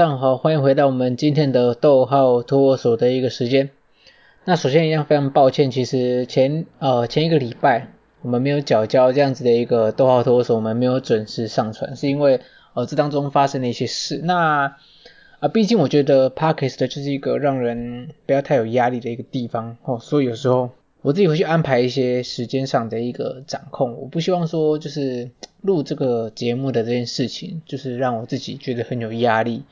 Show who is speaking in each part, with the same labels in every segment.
Speaker 1: 上好，欢迎回到我们今天的逗号托儿所的一个时间。那首先一样非常抱歉，其实前呃前一个礼拜我们没有缴交这样子的一个逗号托儿所，我们没有准时上传，是因为呃这当中发生了一些事。那啊、毕竟我觉得 Podcast 就是一个让人不要太有压力的一个地方哦，所以有时候我自己会去安排一些时间上的一个掌控。我不希望说就是录这个节目的这件事情，就是让我自己觉得很有压力。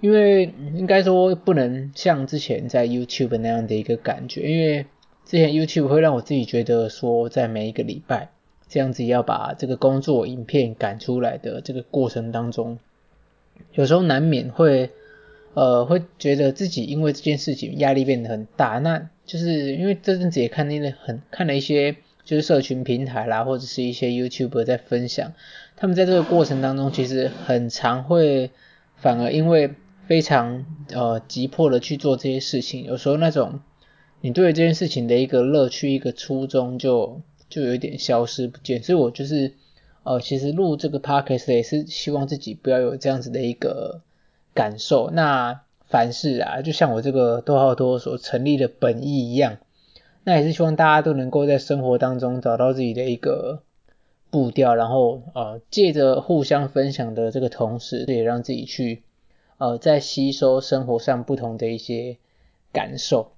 Speaker 1: 因为应该说不能像之前在 YouTube 那样的一个感觉，因为之前 YouTube 会让我自己觉得说，在每一个礼拜这样子要把这个工作影片赶出来的这个过程当中，有时候难免会呃会觉得自己因为这件事情压力变得很大。那就是因为这阵子也看那个很看了一些就是社群平台啦，或者是一些 YouTuber 在分享，他们在这个过程当中其实很常会反而因为非常呃急迫的去做这些事情，有时候那种你对这件事情的一个乐趣、一个初衷就就有点消失不见。所以我就是呃其实录这个 podcast 也是希望自己不要有这样子的一个感受。那凡事啊，就像我这个逗号多所成立的本意一样，那也是希望大家都能够在生活当中找到自己的一个步调，然后呃借着互相分享的这个同时，也让自己去。呃，在吸收生活上不同的一些感受。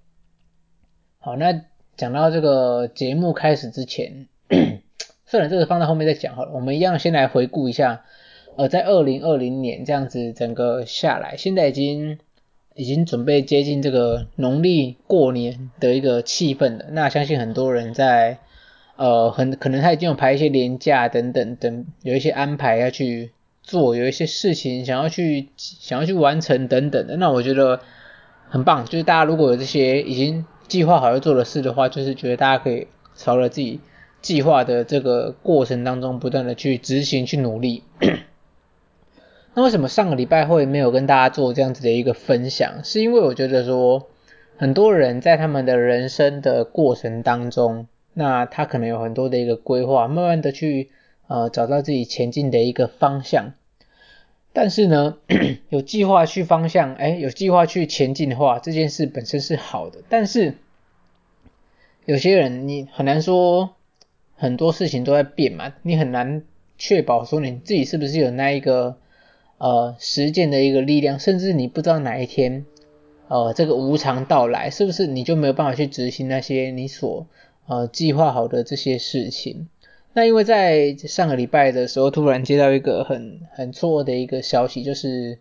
Speaker 1: 好，那讲到这个节目开始之前，算了，这个放在后面再讲好了。我们一样先来回顾一下，呃，在二零二零年这样子整个下来，现在已经已经准备接近这个农历过年的一个气氛了。那相信很多人在呃，很可能他已经有排一些年假等等等，有一些安排要去。做有一些事情想要去想要去完成等等的，那我觉得很棒。就是大家如果有这些已经计划好要做的事的话，就是觉得大家可以朝着自己计划的这个过程当中不断的去执行去努力。那为什么上个礼拜会没有跟大家做这样子的一个分享？是因为我觉得说很多人在他们的人生的过程当中，那他可能有很多的一个规划，慢慢的去。呃，找到自己前进的一个方向，但是呢，有计划去方向，哎，有计划去前进的话，这件事本身是好的。但是有些人你很难说，很多事情都在变嘛，你很难确保说你自己是不是有那一个呃实践的一个力量，甚至你不知道哪一天呃这个无常到来，是不是你就没有办法去执行那些你所呃计划好的这些事情。那因为在上个礼拜的时候，突然接到一个很很错的一个消息，就是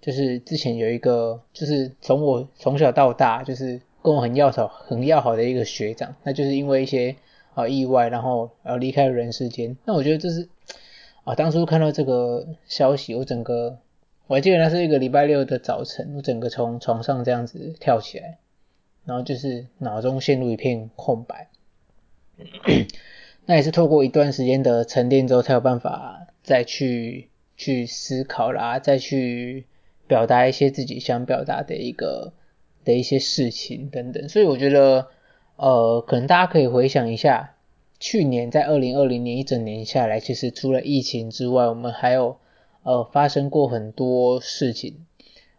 Speaker 1: 就是之前有一个就是从我从小到大就是跟我很要好很要好的一个学长，那就是因为一些啊意外，然后呃离开了人世间。那我觉得这是啊当初看到这个消息，我整个我还记得那是一个礼拜六的早晨，我整个从床上这样子跳起来，然后就是脑中陷入一片空白。那也是透过一段时间的沉淀之后，才有办法再去去思考啦，再去表达一些自己想表达的一个的一些事情等等。所以我觉得，呃，可能大家可以回想一下，去年在二零二零年一整年下来，其实除了疫情之外，我们还有呃发生过很多事情。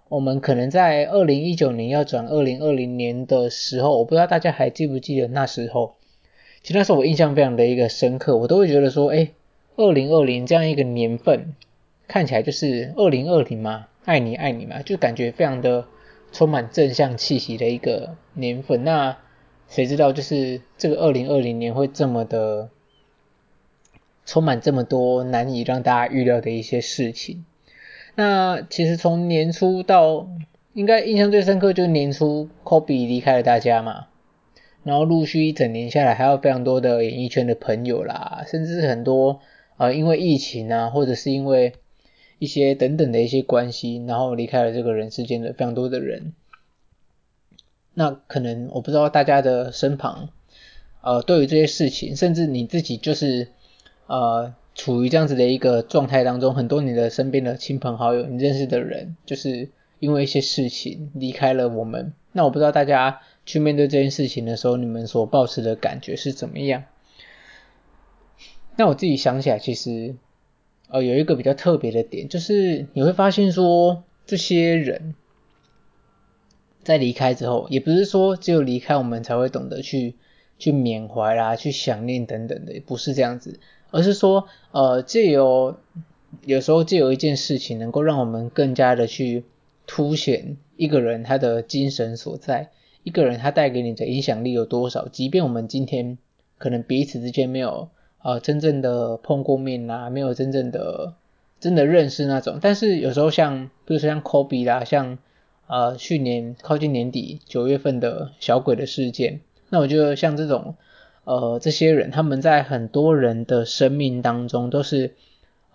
Speaker 1: 我们可能在二零一九年要转二零二零年的时候，我不知道大家还记不记得那时候。其实那时候我印象非常的一个深刻，我都会觉得说，诶，二零二零这样一个年份，看起来就是二零二零嘛，爱你爱你嘛，就感觉非常的充满正向气息的一个年份。那谁知道就是这个二零二零年会这么的充满这么多难以让大家预料的一些事情。那其实从年初到应该印象最深刻就是年初，Kobe 离开了大家嘛。然后陆续一整年下来，还有非常多的演艺圈的朋友啦，甚至很多呃因为疫情啊，或者是因为一些等等的一些关系，然后离开了这个人世间的非常多的人。那可能我不知道大家的身旁，呃，对于这些事情，甚至你自己就是呃处于这样子的一个状态当中，很多你的身边的亲朋好友，你认识的人，就是因为一些事情离开了我们。那我不知道大家。去面对这件事情的时候，你们所抱持的感觉是怎么样？那我自己想起来，其实呃有一个比较特别的点，就是你会发现说，这些人在离开之后，也不是说只有离开我们才会懂得去去缅怀啦、去想念等等的，不是这样子，而是说，呃，借由有时候借由一件事情，能够让我们更加的去凸显一个人他的精神所在，一个人他带给你的影响力有多少，即便我们今天可能彼此之间没有呃真正的碰过面啦，没有真正的。真的认识那种，但是有时候像，比如说像 Kobe 啦，像呃去年靠近年底九月份的小鬼的事件，那我觉得像这种呃这些人，他们在很多人的生命当中都是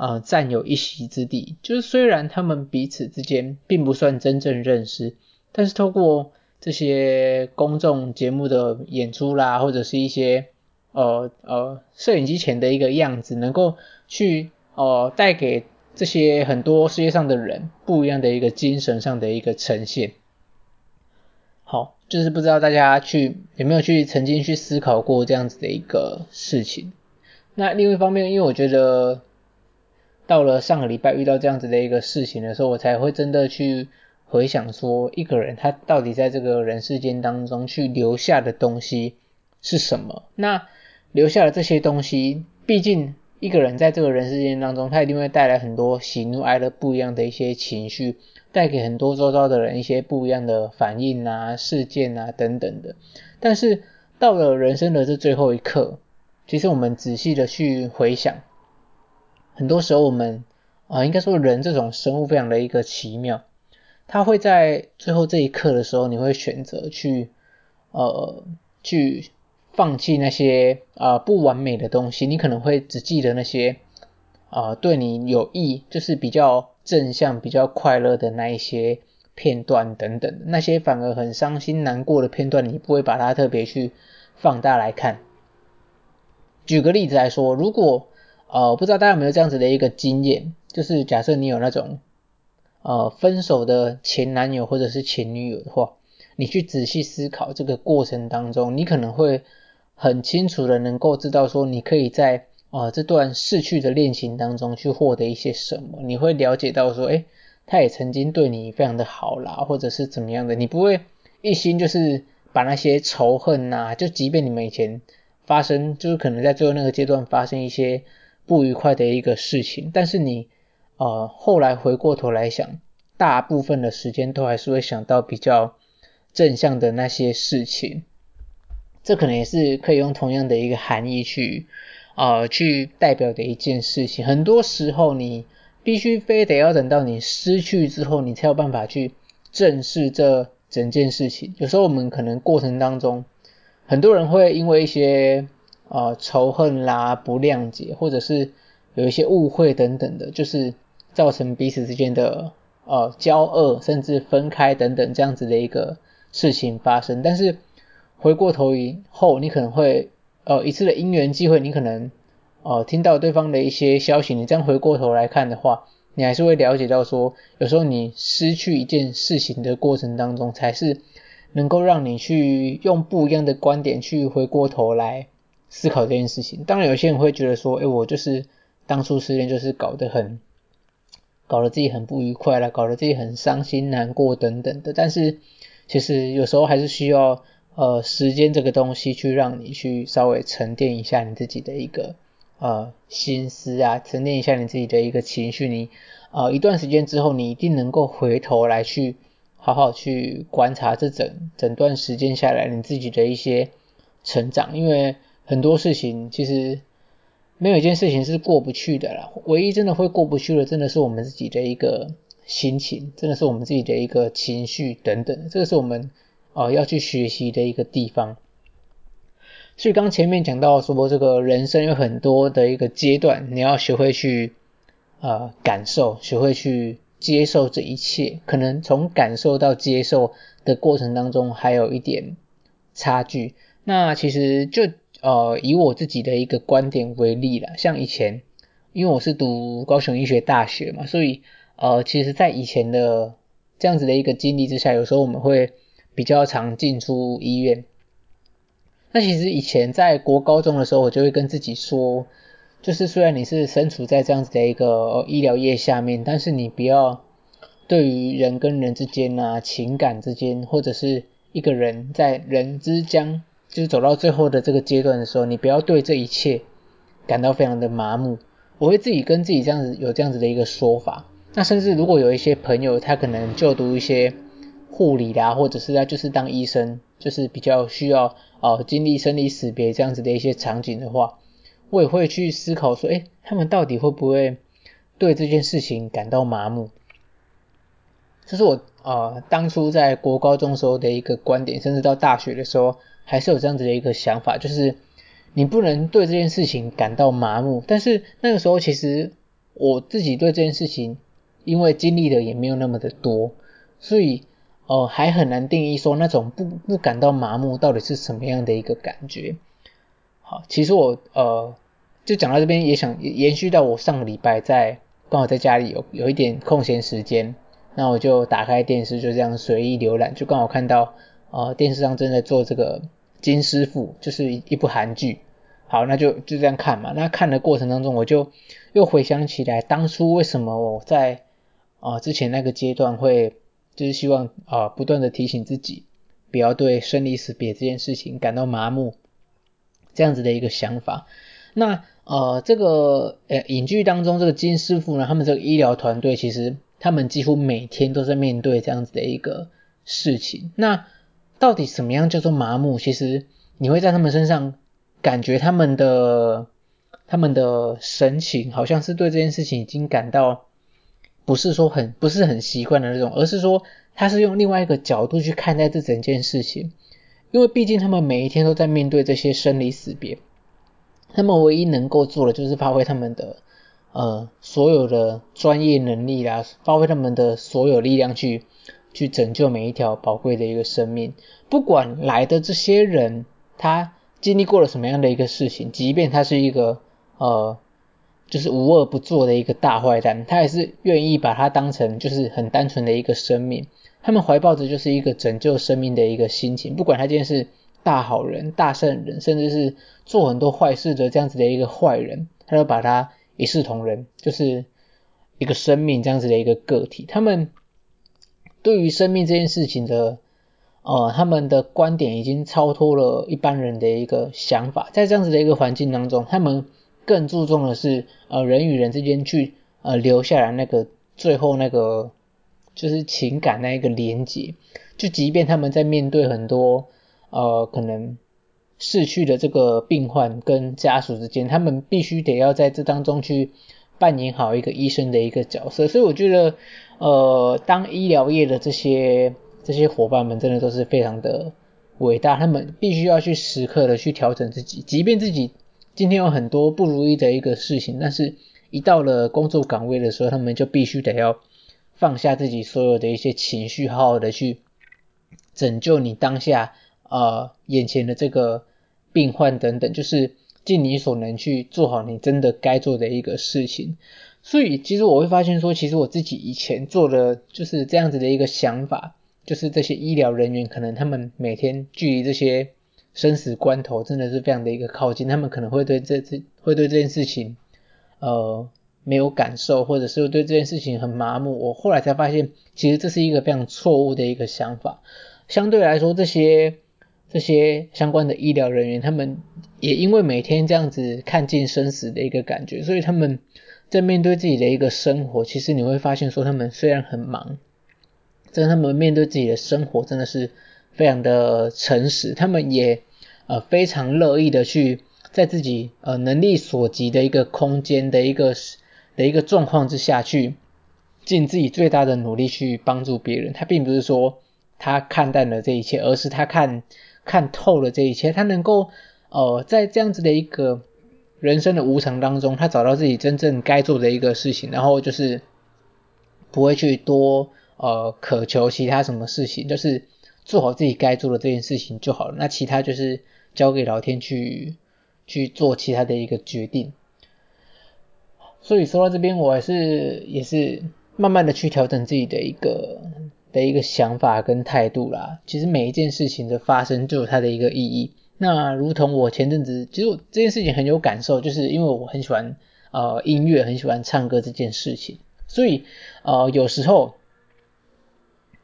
Speaker 1: 呃占有一席之地，就是虽然他们彼此之间并不算真正认识，但是透过这些公众节目的演出啦，或者是一些呃呃摄影机前的一个样子，能够去呃带给这些很多世界上的人不一样的一个精神上的一个呈现，好，就是不知道大家去有没有去曾经去思考过这样子的一个事情。那另一方面，因为我觉得到了上个礼拜遇到这样子的一个事情的时候，我才会真的去回想说，一个人他到底在这个人世间当中去留下的东西是什么？那留下的这些东西，毕竟。一个人在这个人世间当中，他一定会带来很多喜怒哀乐不一样的一些情绪，带给很多周遭的人一些不一样的反应啊、事件啊等等的。但是到了人生的这最后一刻，其实我们仔细的去回想，很多时候我们啊、呃，应该说人这种生物非常的一个奇妙，他会在最后这一刻的时候，你会选择去呃去。放弃那些啊、呃、不完美的东西，你可能会只记得那些啊、呃、对你有益，就是比较正向、比较快乐的那一些片段等等。那些反而很伤心难过的片段，你不会把它特别去放大来看。举个例子来说，如果呃不知道大家有没有这样子的一个经验，就是假设你有那种呃分手的前男友或者是前女友的话，你去仔细思考这个过程当中，你可能会。很清楚的能够知道说，你可以在、呃、这段逝去的恋情当中去获得一些什么，你会了解到说，诶，他也曾经对你非常的好啦，或者是怎么样的，你不会一心就是把那些仇恨呐、就即便你们以前发生，就是可能在最后那个阶段发生一些不愉快的一个事情，但是你呃后来回过头来想，大部分的时间都还是会想到比较正向的那些事情。这可能也是可以用同样的一个含义去，呃，去代表的一件事情。很多时候，你必须非得要等到你失去之后，你才有办法去正视这整件事情。有时候我们可能过程当中，很多人会因为一些呃仇恨啦、不谅解，或者是有一些误会等等的，就是造成彼此之间的呃交恶，甚至分开等等这样子的一个事情发生，但是。回过头以后，你可能会呃一次的因缘机会，你可能呃听到对方的一些消息，你这样回过头来看的话，你还是会了解到说，有时候你失去一件事情的过程当中，才是能够让你去用不一样的观点去回过头来思考这件事情。当然，有些人会觉得说，诶，我就是当初失恋就是搞得很，搞得自己很不愉快啦，搞得自己很伤心难过等等的。但是其实有时候还是需要。呃，时间这个东西，去让你去稍微沉淀一下你自己的一个呃心思啊，沉淀一下你自己的一个情绪。你呃一段时间之后，你一定能够回头来去好好去观察这整整段时间下来你自己的一些成长。因为很多事情其实没有一件事情是过不去的啦，唯一真的会过不去的，真的是我们自己的一个心情，真的是我们自己的一个情绪等等。这个是我们。呃，要去学习的一个地方。所以刚前面讲到说，这个人生有很多的一个阶段，你要学会去呃感受，学会去接受这一切。可能从感受到接受的过程当中，还有一点差距。那其实就呃以我自己的一个观点为例啦，像以前，因为我是读高雄医学大学嘛，所以呃其实在以前的这样子的一个经历之下，有时候我们会。比较常进出医院，那其实以前在国高中的时候，我就会跟自己说，就是虽然你是身处在这样子的一个医疗业下面，但是你不要对于人跟人之间啊，情感之间，或者是一个人在人之将，就是走到最后的这个阶段的时候，你不要对这一切感到非常的麻木。我会自己跟自己这样子有这样子的一个说法。那甚至如果有一些朋友，他可能就读一些护理啦，或者是他就是当医生，就是比较需要呃经历生离死别这样子的一些场景的话，我也会去思考说，诶，他们到底会不会对这件事情感到麻木？这是我呃当初在国高中时候的一个观点，甚至到大学的时候还是有这样子的一个想法，就是你不能对这件事情感到麻木。但是那个时候其实我自己对这件事情，因为经历的也没有那么的多，所以呃还很难定义说那种不不感到麻木到底是什么样的一个感觉。好，其实我呃。就讲到这边，也想延续到我上个礼拜在刚好在家里有有一点空闲时间，那我就打开电视，就这样随意浏览，就刚好看到呃电视上正在做这个金师傅，就是一部韩剧。好，那就就这样看嘛。那看的过程当中，我就又回想起来当初为什么我在、呃、之前那个阶段会就是希望啊、呃、不断的提醒自己，不要对生离死别这件事情感到麻木，这样子的一个想法。那呃，这个呃，影剧当中这个金师傅呢，他们这个医疗团队其实他们几乎每天都在面对这样子的一个事情。那到底什么样叫做麻木？其实你会在他们身上感觉他们的他们的神情，好像是对这件事情已经感到不是说很不是很习惯的那种，而是说他是用另外一个角度去看待这整件事情，因为毕竟他们每一天都在面对这些生离死别。他们唯一能够做的就是发挥他们的呃所有的专业能力啦，发挥他们的所有力量去去拯救每一条宝贵的一个生命。不管来的这些人他经历过了什么样的一个事情，即便他是一个呃就是无恶不作的一个大坏蛋，他也是愿意把他当成就是很单纯的一个生命。他们怀抱着就是一个拯救生命的一个心情，不管他今天是。大好人、大圣人，甚至是做很多坏事的这样子的一个坏人，他都把他一视同仁，就是一个生命这样子的一个个体。他们对于生命这件事情的，呃，他们的观点已经超脱了一般人的一个想法。在这样子的一个环境当中，他们更注重的是，呃，人与人之间去，呃，留下来那个最后那个就是情感那一个连接。就即便他们在面对很多。呃，可能逝去的这个病患跟家属之间，他们必须得要在这当中去扮演好一个医生的一个角色。所以我觉得，呃，当医疗业的这些这些伙伴们真的都是非常的伟大，他们必须要去时刻的去调整自己，即便自己今天有很多不如意的一个事情，但是一到了工作岗位的时候，他们就必须得要放下自己所有的一些情绪，好好的去拯救你当下。呃，眼前的这个病患等等，就是尽你所能去做好你真的该做的一个事情。所以，其实我会发现说，其实我自己以前做的就是这样子的一个想法，就是这些医疗人员可能他们每天距离这些生死关头真的是非常的一个靠近，他们可能会对这这会对这件事情呃没有感受，或者是对这件事情很麻木。我后来才发现，其实这是一个非常错误的一个想法。相对来说，这些。这些相关的医疗人员，他们也因为每天这样子看尽生死的一个感觉，所以他们在面对自己的一个生活，其实你会发现说，他们虽然很忙，但他们面对自己的生活真的是非常的诚实，他们也呃非常乐意的去在自己呃能力所及的一个空间的一个的一个状况之下去尽自己最大的努力去帮助别人。他并不是说他看淡了这一切，而是他看。看透了这一切，他能够呃在这样子的一个人生的无常当中，他找到自己真正该做的一个事情，然后就是不会去多呃渴求其他什么事情，就是做好自己该做的这件事情就好了。那其他就是交给老天去去做其他的一个决定。所以说到这边，我还是也是慢慢的去调整自己的一个。的一个想法跟态度啦，其实每一件事情的发生就有它的一个意义。那如同我前阵子，其实我这件事情很有感受，就是因为我很喜欢呃音乐，很喜欢唱歌这件事情，所以呃有时候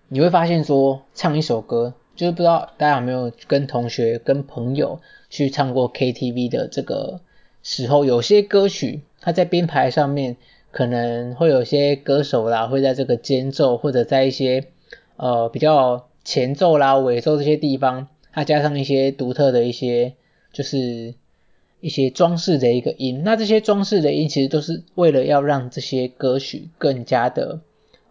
Speaker 1: 你会发现说，唱一首歌，就是不知道大家有没有跟同学、跟朋友去唱过 KTV 的这个时候，有些歌曲它在编排上面可能会有些歌手啦，会在这个间奏或者在一些呃比较前奏啦、尾奏这些地方，它加上一些独特的一些就是一些装饰的一个音。那这些装饰的音其实都是为了要让这些歌曲更加的。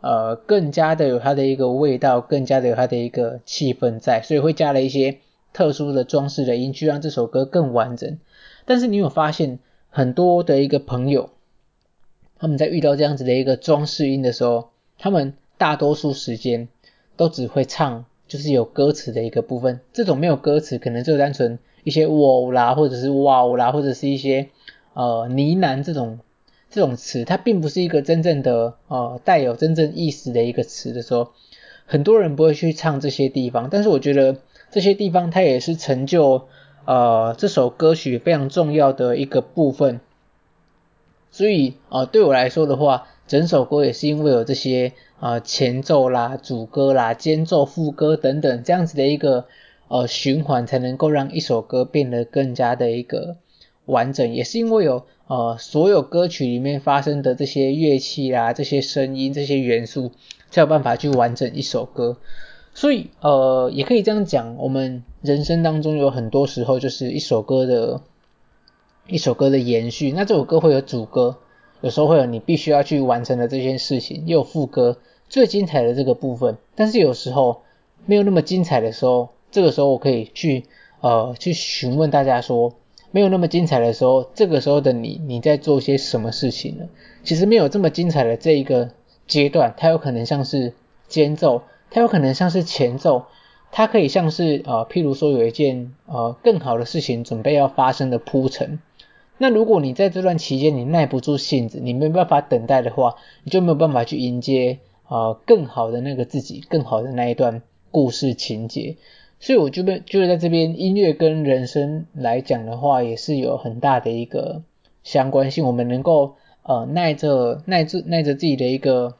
Speaker 1: 呃，更加的有它的一个味道，更加的有它的一个气氛在，所以会加了一些特殊的装饰的音，去让这首歌更完整。但是你有发现，很多的一个朋友，他们在遇到这样子的一个装饰音的时候，他们大多数时间都只会唱，就是有歌词的一个部分。这种没有歌词，可能就单纯一些哇啦，或者是哇啦，或者是一些呃呢喃这种。这种词它并不是一个真正的呃带有真正意思的一个词的时候，很多人不会去唱这些地方，但是我觉得这些地方它也是成就呃这首歌曲非常重要的一个部分。所以呃对我来说的话，整首歌也是因为有这些呃前奏啦、主歌啦、间奏、副歌等等这样子的一个呃循环，才能够让一首歌变得更加的一个完整，也是因为有。呃，所有歌曲里面发生的这些乐器啦、这些声音、这些元素，才有办法去完整一首歌。所以，呃，也可以这样讲，我们人生当中有很多时候就是一首歌的，一首歌的延续。那这首歌会有主歌，有时候会有你必须要去完成的这件事情，又有副歌，最精彩的这个部分。但是有时候没有那么精彩的时候，这个时候我可以去，呃，去询问大家说。没有那么精彩的时候，这个时候的你，你在做些什么事情呢？其实没有这么精彩的这一个阶段，它有可能像是间奏，它有可能像是前奏，它可以像是呃，譬如说有一件呃更好的事情准备要发生的铺陈。那如果你在这段期间你耐不住性子，你没有办法等待的话，你就没有办法去迎接呃更好的那个自己，更好的那一段故事情节。所以我就被，就是在这边，音乐跟人生来讲的话，也是有很大的一个相关性。我们能够呃耐着耐着耐着自己的一个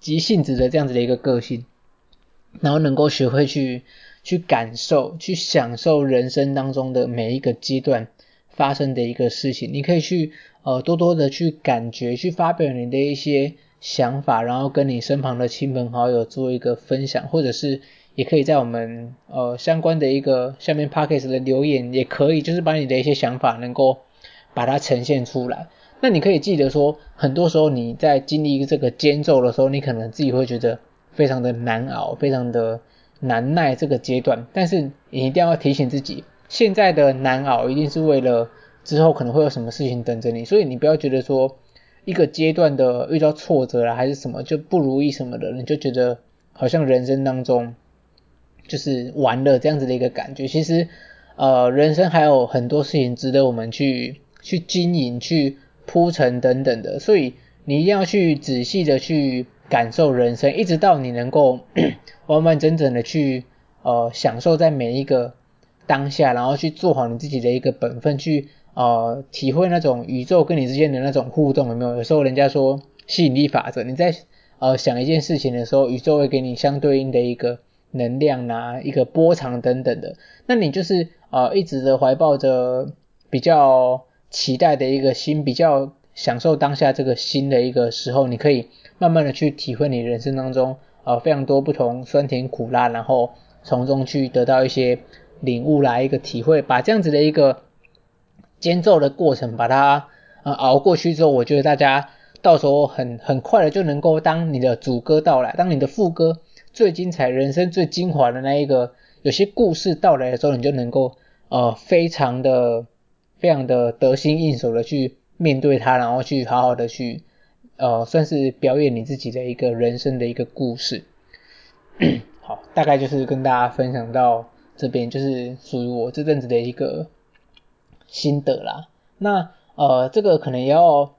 Speaker 1: 急性子的这样子的一个个性，然后能够学会去去感受、去享受人生当中的每一个阶段发生的一个事情。你可以去呃多多的去感觉，去发表你的一些想法，然后跟你身旁的亲朋好友做一个分享，或者是。也可以在我们呃相关的一个下面 podcast 的留言，也可以就是把你的一些想法能够把它呈现出来。那你可以记得说，很多时候你在经历这个间奏的时候，你可能自己会觉得非常的难熬，非常的难耐这个阶段。但是你一定要提醒自己，现在的难熬一定是为了之后可能会有什么事情等着你。所以你不要觉得说一个阶段的遇到挫折了还是什么就不如意什么的，你就觉得好像人生当中。就是完了这样子的一个感觉，其实，呃，人生还有很多事情值得我们去去经营、去铺陈等等的，所以你一定要去仔细的去感受人生，一直到你能够 完完整整的去呃享受在每一个当下，然后去做好你自己的一个本分，去呃体会那种宇宙跟你之间的那种互动，有没有？有时候人家说吸引力法则，你在呃想一件事情的时候，宇宙会给你相对应的一个。能量啊，一个波长等等的，那你就是呃一直的怀抱着比较期待的一个心，比较享受当下这个心的一个时候，你可以慢慢的去体会你人生当中呃非常多不同酸甜苦辣，然后从中去得到一些领悟来一个体会，把这样子的一个间奏的过程把它呃熬过去之后，我觉得大家到时候很很快的就能够当你的主歌到来，当你的副歌。最精彩、人生最精华的那一个，有些故事到来的时候，你就能够呃非常的、非常的得心应手的去面对它，然后去好好的去呃算是表演你自己的一个人生的一个故事。好，大概就是跟大家分享到这边，就是属于我这阵子的一个心得啦。那呃这个可能也要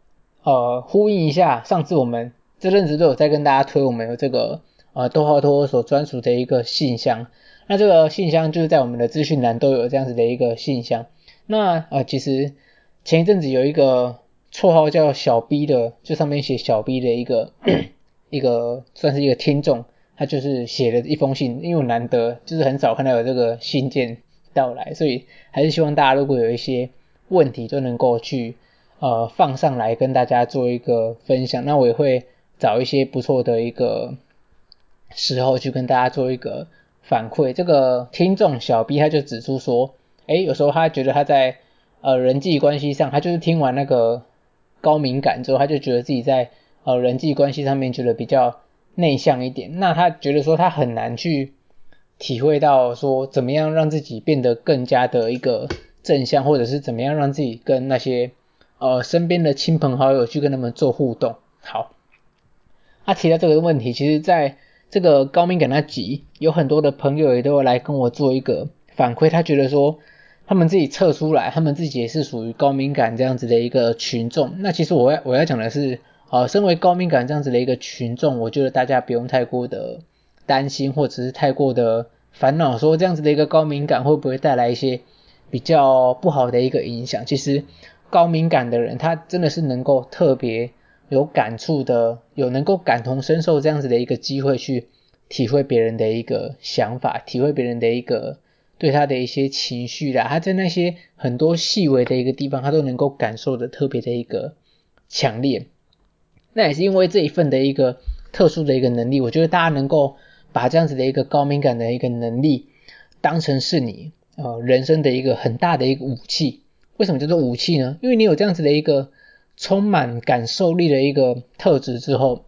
Speaker 1: 呃呼应一下，上次我们这阵子都有在跟大家推我们有这个。呃，逗号托所专属的一个信箱，那这个信箱就是在我们的资讯栏都有这样子的一个信箱。那呃，其实前一阵子有一个绰号叫小 B 的，就上面写小 B 的一个 一个算是一个听众，他就是写了一封信，因为难得就是很少看到有这个信件到来，所以还是希望大家如果有一些问题都能够去呃放上来跟大家做一个分享，那我也会找一些不错的一个时候去跟大家做一个反馈。这个听众小 B 他就指出说，诶，有时候他觉得他在呃人际关系上，他就是听完那个高敏感之后，他就觉得自己在呃人际关系上面觉得比较内向一点。那他觉得说他很难去体会到说怎么样让自己变得更加的一个正向，或者是怎么样让自己跟那些呃身边的亲朋好友去跟他们做互动。好，他提到这个问题，其实在这个高敏感那集，有很多的朋友也都会来跟我做一个反馈，他觉得说他们自己测出来，他们自己也是属于高敏感这样子的一个群众。那其实我要我要讲的是，好，身为高敏感这样子的一个群众，我觉得大家不用太过的担心，或者是太过的烦恼，说这样子的一个高敏感会不会带来一些比较不好的一个影响。其实高敏感的人，他真的是能够特别有感触的，有能够感同身受这样子的一个机会去体会别人的一个想法，体会别人的一个对他的一些情绪啦，他在那些很多细微的一个地方，他都能够感受的特别的一个强烈。那也是因为这一份的一个特殊的一个能力，我觉得大家能够把这样子的一个高敏感的一个能力当成是你呃人生的一个很大的一个武器。为什么叫做武器呢？因为你有这样子的一个充满感受力的一个特质之后，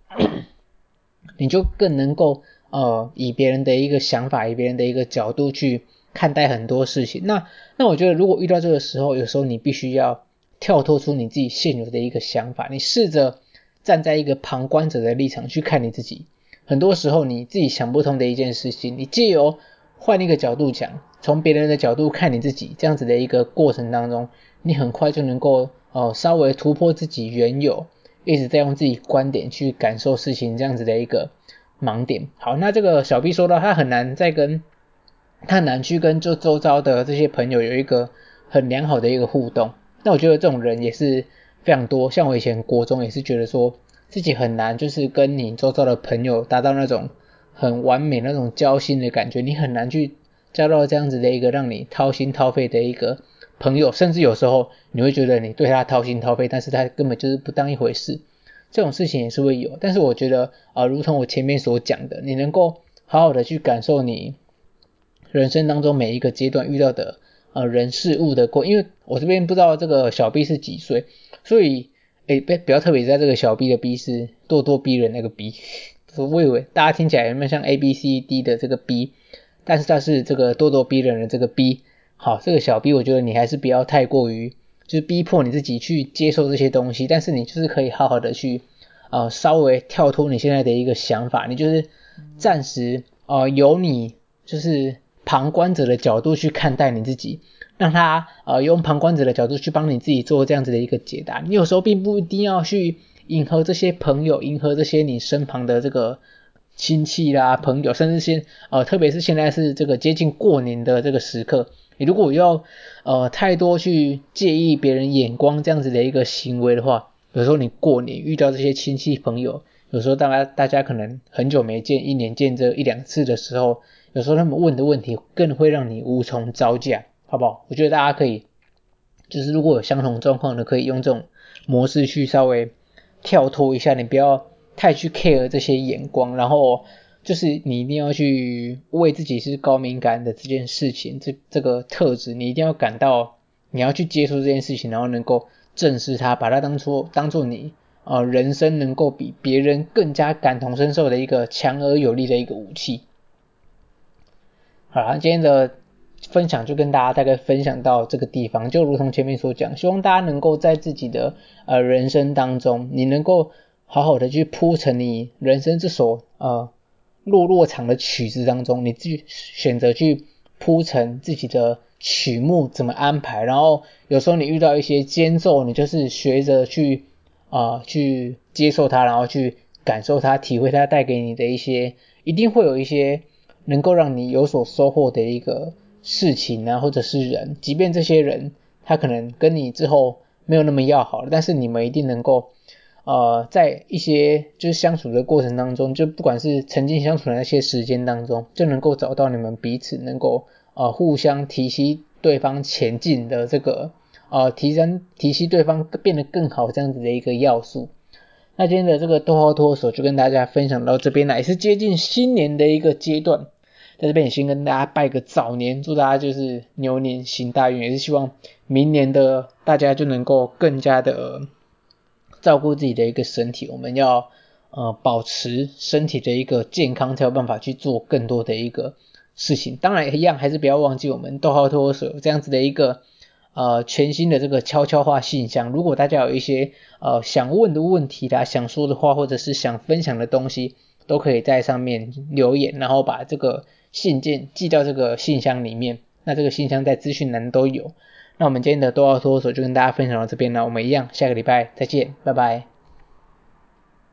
Speaker 1: 你就更能够呃以别人的一个想法，以别人的一个角度去看待很多事情。那那我觉得如果遇到这个时候，有时候你必须要跳脱出你自己现有的一个想法，你试着站在一个旁观者的立场去看你自己。很多时候你自己想不通的一件事情，你借由换一个角度讲，从别人的角度看你自己，这样子的一个过程当中，你很快就能够哦、稍微突破自己原有一直在用自己观点去感受事情这样子的一个盲点。好，那这个小 B 说到他很难再跟他很难去跟就周遭的这些朋友有一个很良好的一个互动。那我觉得这种人也是非常多，像我以前国中也是觉得说自己很难就是跟你周遭的朋友达到那种。很完美那种交心的感觉，你很难去交到这样子的一个让你掏心掏肺的一个朋友，甚至有时候你会觉得你对他掏心掏肺，但是他根本就是不当一回事，这种事情也是会有。但是我觉得啊、如同我前面所讲的，你能够好好的去感受你人生当中每一个阶段遇到的呃人事物的过，因为我这边不知道这个小 B 是几岁，所以诶，比比较特别在这个小 B 的 B 是咄咄逼人那个 B。我以为大家听起来有没有像 A B C D 的这个 B，但是它是这个咄咄逼人的这个 B。好，这个小 B，我觉得你还是不要太过于，就是逼迫你自己去接受这些东西，但是你就是可以好好的去，呃，稍微跳脱你现在的一个想法，你就是暂时，呃，由你就是旁观者的角度去看待你自己，让他，呃，用旁观者的角度去帮你自己做这样子的一个解答。你有时候并不一定要去。迎合这些朋友，迎合这些你身旁的这个亲戚啦、朋友，甚至现呃，特别是现在是这个接近过年的这个时刻，你如果要呃太多去介意别人眼光这样子的一个行为的话，有时候你过年遇到这些亲戚朋友，有时候大家大家可能很久没见，一年见这一两次的时候，有时候他们问的问题更会让你无从招架，好不好？我觉得大家可以，就是如果有相同状况的，可以用这种模式去稍微。跳脱一下，你不要太去 care 这些眼光，然后就是你一定要去为自己是高敏感的这件事情，这这个特质，你一定要感到你要去接受这件事情，然后能够正视它，把它当做当做你呃人生能够比别人更加感同身受的一个强而有力的一个武器。好了，今天的。分享就跟大家大概分享到这个地方，就如同前面所讲，希望大家能够在自己的呃人生当中，你能够好好的去铺成你人生这首呃落落场的曲子当中，你去选择去铺成自己的曲目怎么安排，然后有时候你遇到一些间奏，你就是学着去啊、去接受它，然后去感受它，体会它带给你的一些，一定会有一些能够让你有所收获的一个。事情啊，或者是人，即便这些人他可能跟你之后没有那么要好了，但是你们一定能够呃，在一些就是相处的过程当中，就不管是曾经相处的那些时间当中，就能够找到你们彼此能够呃互相提携对方前进的这个呃提升提携对方变得更好这样子的一个要素。那今天的这个逗号脱手就跟大家分享到这边来，是接近新年的一个阶段，在这边也先跟大家拜个早年，祝大家就是牛年行大运，也是希望明年的大家就能够更加的。照顾自己的一个身体，我们要呃保持身体的一个健康，才有办法去做更多的一个事情。当然，一样还是不要忘记我们逗号脱手这样子的一个呃全新的这个悄悄话信箱。如果大家有一些呃想问的问题啦，想说的话，或者是想分享的东西，都可以在上面留言，然后把这个信件寄到这个信箱里面。那这个信箱在资讯栏都有。那我们今天的逗号脱手就跟大家分享到这边了，我们一样下个礼拜再见，拜拜。